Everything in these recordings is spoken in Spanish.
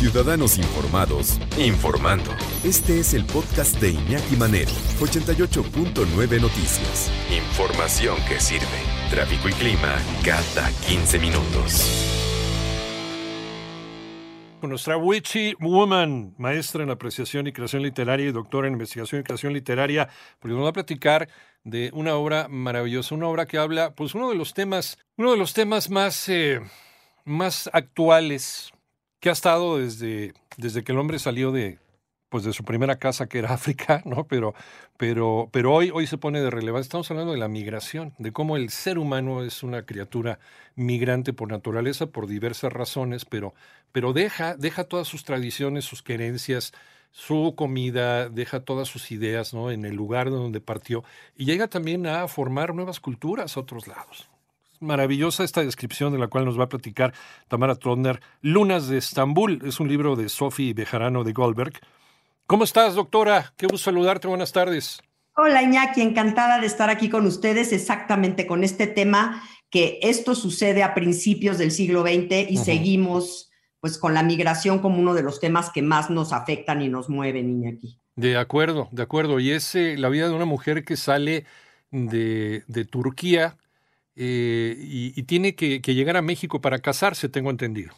Ciudadanos Informados, informando. Este es el podcast de Iñaki Manero, 88.9 Noticias. Información que sirve. Tráfico y clima cada 15 minutos. Con nuestra Witchy Woman, maestra en apreciación y creación literaria y doctora en investigación y creación literaria, porque nos va a platicar de una obra maravillosa, una obra que habla, pues uno de los temas, uno de los temas más, eh, más actuales que ha estado desde, desde que el hombre salió de, pues de su primera casa que era África, ¿no? Pero, pero, pero hoy, hoy se pone de relevancia. Estamos hablando de la migración, de cómo el ser humano es una criatura migrante por naturaleza, por diversas razones, pero, pero deja, deja todas sus tradiciones, sus creencias, su comida, deja todas sus ideas, ¿no? En el lugar de donde partió y llega también a formar nuevas culturas a otros lados maravillosa esta descripción de la cual nos va a platicar Tamara Trotner. Lunas de Estambul es un libro de Sophie Bejarano de Goldberg. ¿Cómo estás, doctora? Qué gusto saludarte. Buenas tardes. Hola, Iñaki. Encantada de estar aquí con ustedes exactamente con este tema que esto sucede a principios del siglo XX y seguimos pues con la migración como uno de los temas que más nos afectan y nos mueven, Iñaki. De acuerdo, de acuerdo. Y es eh, la vida de una mujer que sale de, de Turquía eh, y, tiene que, llegar a México para casarse, tengo entendido.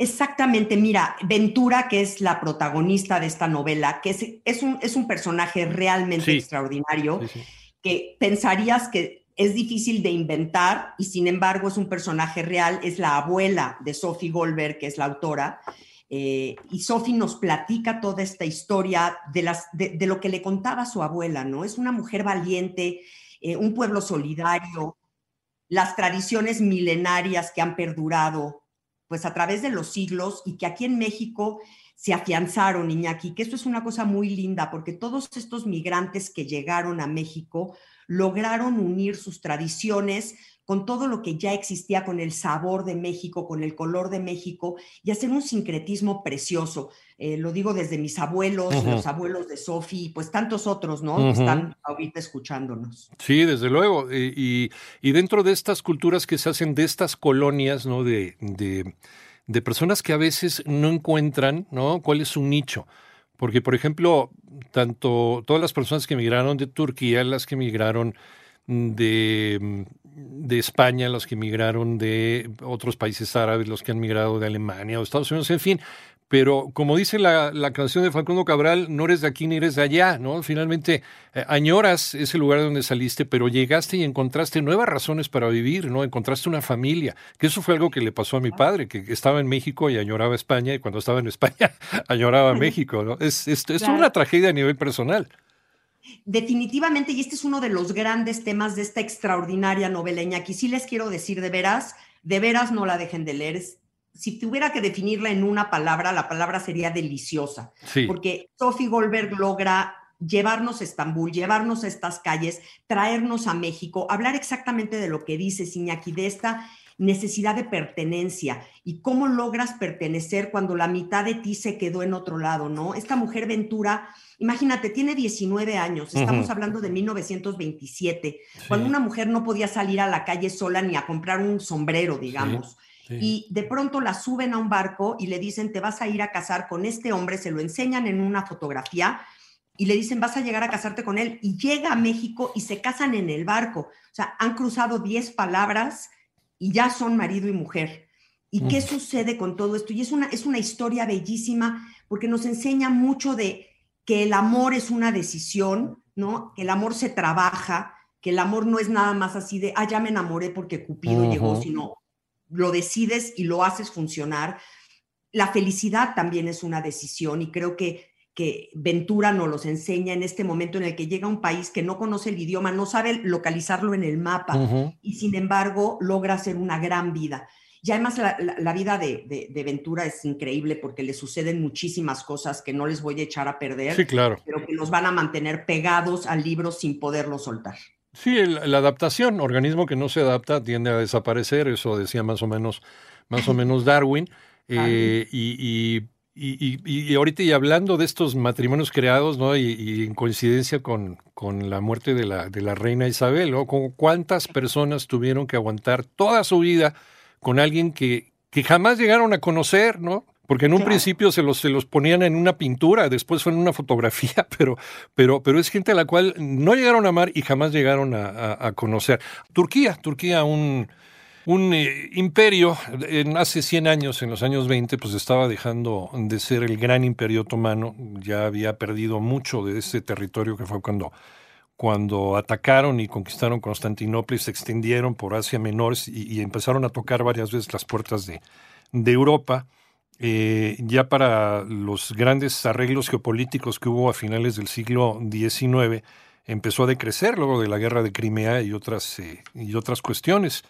Exactamente, mira, Ventura, que es la protagonista de esta novela, que es, es, un, es un, personaje realmente extraordinario, que pensarías que es difícil de inventar y sin embargo es un personaje real, es la abuela de Sophie Goldberg, que es la autora, eh, y Sophie nos platica toda esta historia de, las, de, lo que le contaba su abuela, ¿no? Es una mujer valiente, eh, un pueblo solidario, las tradiciones milenarias que han perdurado pues a través de los siglos y que aquí en México se afianzaron, Iñaki, que esto es una cosa muy linda porque todos estos migrantes que llegaron a México lograron unir sus tradiciones con todo lo que ya existía, con el sabor de México, con el color de México, y hacer un sincretismo precioso. Eh, lo digo desde mis abuelos, los abuelos de Sofi, pues tantos otros, ¿no? Que están ahorita escuchándonos. Sí, desde luego. Y, dentro de estas culturas que se hacen, de estas colonias, ¿no? De, de, personas que a veces no encuentran, ¿no? ¿Cuál es su nicho? Porque, por ejemplo, tanto todas las personas que emigraron de Turquía, las que emigraron de, de España, los que emigraron de otros países árabes, los que han migrado de Alemania o Estados Unidos, en fin. Pero como dice la, la canción de Facundo Cabral, no eres de aquí ni eres de allá, ¿no? Finalmente eh, añoras ese lugar donde saliste, pero llegaste y encontraste nuevas razones para vivir, ¿no? Encontraste una familia, que eso fue algo que le pasó a mi padre, que estaba en México y añoraba España, y cuando estaba en España añoraba México, ¿no? Es, es, es una tragedia a nivel personal. Definitivamente, y este es uno de los grandes temas de esta extraordinaria novela, Iñaki, sí les quiero decir de veras, de veras no la dejen de leer. Si tuviera que definirla en una palabra, la palabra sería deliciosa, porque Sophie Goldberg logra llevarnos a Estambul, llevarnos a estas calles, traernos a México, hablar exactamente de lo que dice Iñaki, de esta necesidad de pertenencia y cómo logras pertenecer cuando la mitad de ti se quedó en otro lado, ¿no? Esta mujer Ventura, imagínate, tiene 19 años, estamos hablando de 1927, cuando una mujer no podía salir a la calle sola ni a comprar un sombrero, digamos. Y de pronto la suben a un barco y le dicen, te vas a ir a casar con este hombre, se lo enseñan en una fotografía y le dicen, vas a llegar a casarte con él. Y llega a México y se casan en el barco. O sea, han cruzado 10 palabras y ya son marido y mujer. ¿Y qué sucede con todo esto? Y es una, es una historia bellísima porque nos enseña mucho de que el amor es una decisión, ¿no? Que el amor se trabaja, que el amor no es nada más así de, ah, ya me enamoré porque Cupido llegó, sino lo decides y lo haces funcionar. La felicidad también es una decisión y creo que que Ventura nos los enseña en este momento en el que llega a un país que no conoce el idioma, no sabe localizarlo en el mapa y sin embargo logra hacer una gran vida. Y además la, vida de, Ventura es increíble porque le suceden muchísimas cosas que no les voy a echar a perder, sí, claro. pero que nos van a mantener pegados al libro sin poderlo soltar. Sí, la adaptación, organismo que no se adapta tiende a desaparecer, eso decía más o menos, más o menos Darwin. Eh, y y, y, ahorita y hablando de estos matrimonios creados, ¿no? Y, en coincidencia con, con, la muerte de la, de la reina Isabel, ¿no? ¿Cuántas personas tuvieron que aguantar toda su vida con alguien que, que jamás llegaron a conocer, ¿no? Porque en un principio se los, se los ponían en una pintura, después fue en una fotografía, pero, pero, pero es gente a la cual no llegaron a amar y jamás llegaron a, conocer. Turquía, Turquía, un, un eh, imperio, en hace 100 años, en los años 20, pues estaba dejando de ser el gran imperio otomano, ya había perdido mucho de ese territorio que fue cuando cuando atacaron y conquistaron Constantinopla y se extendieron por Asia Menor y, empezaron a tocar varias veces las puertas de, Europa, eh, ya para los grandes arreglos geopolíticos que hubo a finales del siglo XIX, empezó a decrecer luego de la guerra de Crimea y otras, eh, y otras cuestiones.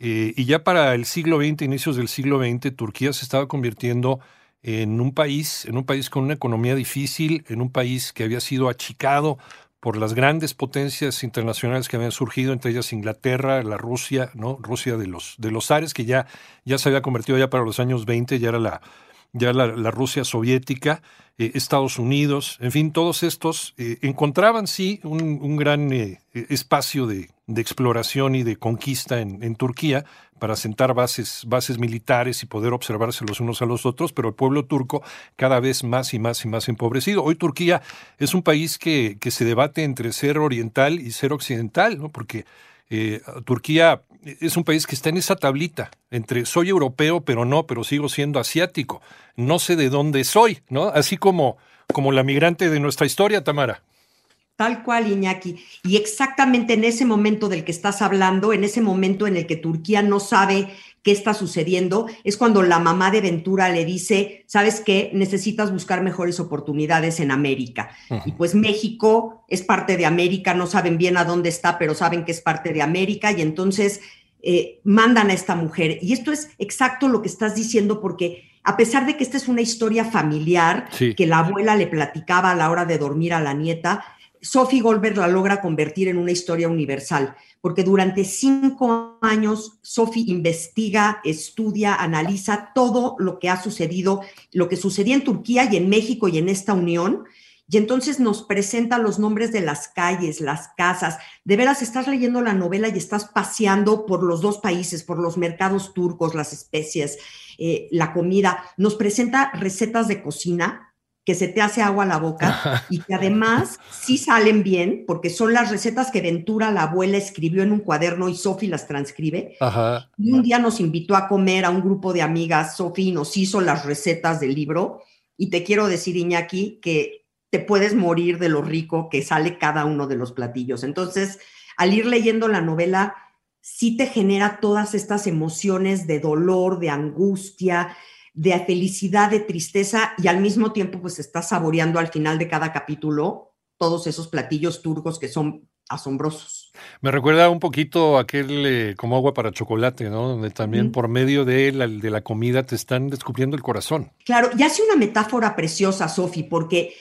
Eh, y ya para el siglo XX, inicios del siglo XX, Turquía se estaba convirtiendo en un país, en un país con una economía difícil, en un país que había sido achicado por las grandes potencias internacionales que habían surgido, entre ellas Inglaterra, la Rusia, ¿no? Rusia de los, de los Ares, que ya, ya se había convertido ya para los años 20, ya era la, ya la, Rusia soviética, eh, Estados Unidos, en fin, todos estos eh, encontraban sí un, gran eh, espacio de, exploración y de conquista en, en Turquía, para sentar bases, bases militares y poder observarse los unos a los otros, pero el pueblo turco cada vez más y más y más empobrecido. Hoy Turquía es un país que, que se debate entre ser oriental y ser occidental, ¿no? porque Turquía es un país que está en esa tablita entre soy europeo, pero no, pero sigo siendo asiático. No sé de dónde soy, ¿no? Así como, como la migrante de nuestra historia, Tamara. Tal cual, Iñaki. Y exactamente en ese momento del que estás hablando, en ese momento en el que Turquía no sabe qué está sucediendo, es cuando la mamá de Ventura le dice, ¿sabes qué? Necesitas buscar mejores oportunidades en América. Y pues México es parte de América, no saben bien a dónde está, pero saben que es parte de América y entonces eh, mandan a esta mujer. Y esto es exacto lo que estás diciendo porque a pesar de que esta es una historia familiar que la abuela le platicaba a la hora de dormir a la nieta, Sophie Goldberg la logra convertir en una historia universal, porque durante cinco años Sophie investiga, estudia, analiza todo lo que ha sucedido, lo que sucedía en Turquía y en México y en esta unión, y entonces nos presenta los nombres de las calles, las casas. De veras, estás leyendo la novela y estás paseando por los dos países, por los mercados turcos, las especies, eh, la comida. Nos presenta recetas de cocina que se te hace agua a la boca y que además sí salen bien, porque son las recetas que Ventura, la abuela, escribió en un cuaderno y Sofi las transcribe. Y un día nos invitó a comer a un grupo de amigas, Sofi nos hizo las recetas del libro. Y te quiero decir, Iñaki, que te puedes morir de lo rico que sale cada uno de los platillos. Entonces, al ir leyendo la novela, sí te genera todas estas emociones de dolor, de angustia, de felicidad, de tristeza y al mismo tiempo pues estás saboreando al final de cada capítulo todos esos platillos turcos que son asombrosos. Me recuerda un poquito aquel eh, como agua para chocolate, ¿no? Donde también por medio de la, de la comida te están descubriendo el corazón. Claro, y hace una metáfora preciosa, Sofi, porque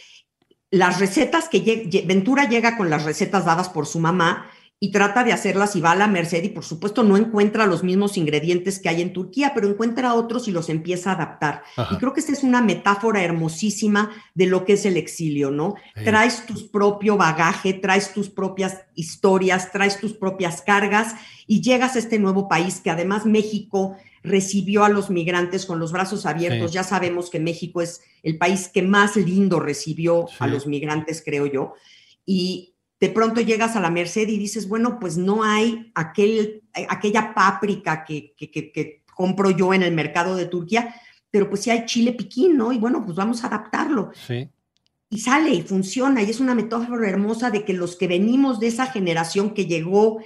las recetas que Ventura llega con las recetas dadas por su mamá, y trata de hacerlas y va a la Merced y por supuesto no encuentra los mismos ingredientes que hay en Turquía, pero encuentra otros y los empieza a adaptar. Y creo que esta es una metáfora hermosísima de lo que es el exilio, ¿no? Traes tu propio bagaje, traes tus propias historias, traes tus propias cargas y llegas a este nuevo país que además México recibió a los migrantes con los brazos abiertos. Ya sabemos que México es el país que más lindo recibió a los migrantes, creo yo. Y de pronto llegas a la Merced y dices, bueno, pues no hay aquel, eh, aquella páprica que, que, compro yo en el mercado de Turquía, pero pues sí hay chile piquín, ¿no? Y bueno, pues vamos a adaptarlo. Sí. Y sale y funciona, y es una metáfora hermosa de que los que venimos de esa generación que llegó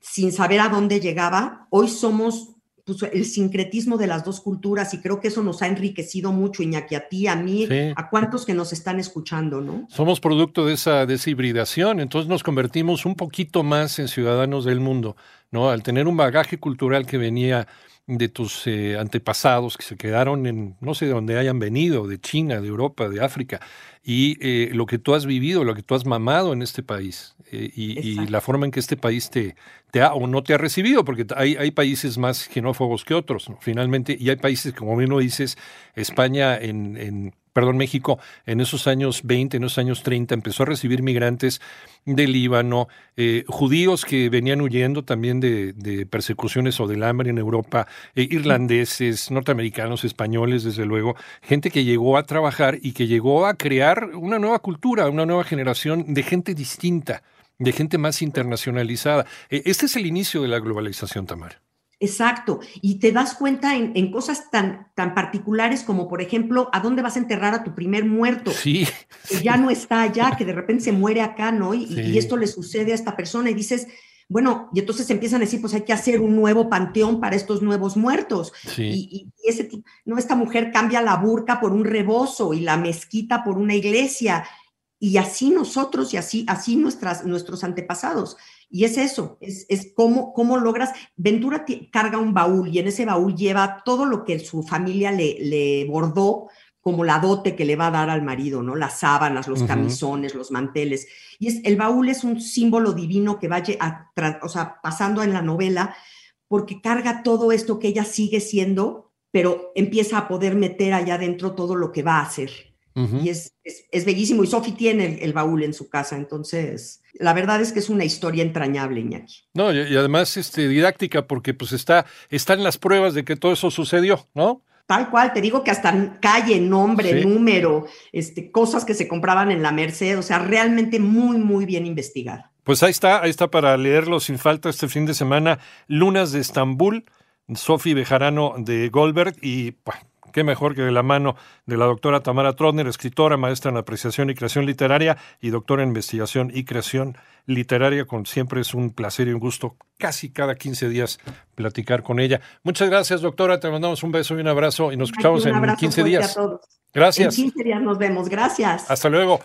sin saber a dónde llegaba, hoy somos pues, el sincretismo de las dos culturas y creo que eso nos ha enriquecido mucho, Iñaki, a ti, a mí, a cuantos que nos están escuchando, ¿no? Somos producto de esa, de hibridación, entonces nos convertimos un poquito más en ciudadanos del mundo, ¿no? Al tener un bagaje cultural que venía de tus eh, antepasados que se quedaron en no sé de dónde hayan venido, de China, de Europa, de África, y eh, lo que tú has vivido, lo que tú has mamado en este país eh, y, la forma en que este país te, te ha o no te ha recibido, porque hay, hay países más xenófobos que otros, finalmente, y hay países, como bien lo dices, España en, perdón, México en esos años 20, en esos años 30, empezó a recibir migrantes de Líbano, eh, judíos que venían huyendo también de, persecuciones o del hambre en Europa, eh, irlandeses, norteamericanos, españoles, desde luego, gente que llegó a trabajar y que llegó a crear una nueva cultura, una nueva generación de gente distinta, de gente más internacionalizada. E, este es el inicio de la globalización, Tamar. Exacto. Y te das cuenta en, cosas tan, tan particulares como, por ejemplo, a dónde vas a enterrar a tu primer muerto. Sí. Que ya no está allá, que de repente se muere acá, ¿no? Y, esto le sucede a esta persona y dices, bueno, y entonces empiezan a decir, pues hay que hacer un nuevo panteón para estos nuevos muertos. Sí. Y, y, ese, no, esta mujer cambia la burca por un rebozo y la mezquita por una iglesia. Y así nosotros y así, así nuestras, nuestros antepasados. Y es eso, es, es cómo, cómo logras. Ventura carga un baúl y en ese baúl lleva todo lo que su familia le, le bordó como la dote que le va a dar al marido, ¿no? Las sábanas, los camisones, los manteles. Y es, el baúl es un símbolo divino que vaya o sea, pasando en la novela, porque carga todo esto que ella sigue siendo, pero empieza a poder meter allá adentro todo lo que va a hacer. Y es, es, bellísimo. Y Sophie tiene el, baúl en su casa, entonces la verdad es que es una historia entrañable, Iñaki. No, y, además este, didáctica, porque pues está, en las pruebas de que todo eso sucedió, ¿no? Tal cual, te digo que hasta calle, nombre, número, este, cosas que se compraban en la Merced, o sea, realmente muy, muy bien investigada. Pues ahí está, ahí está para leerlo sin falta este fin de semana, Lunas de Estambul, Sophie Bejarano de Goldberg y qué mejor que de la mano de la doctora Tamara Trotner, escritora, maestra en apreciación y creación literaria y doctora en investigación y creación literaria, con siempre es un placer y un gusto casi cada 15 días platicar con ella. Muchas gracias, doctora, te mandamos un beso y un abrazo y nos escuchamos en 15 días. A todos. Gracias. En 15 días nos vemos. Gracias. Hasta luego.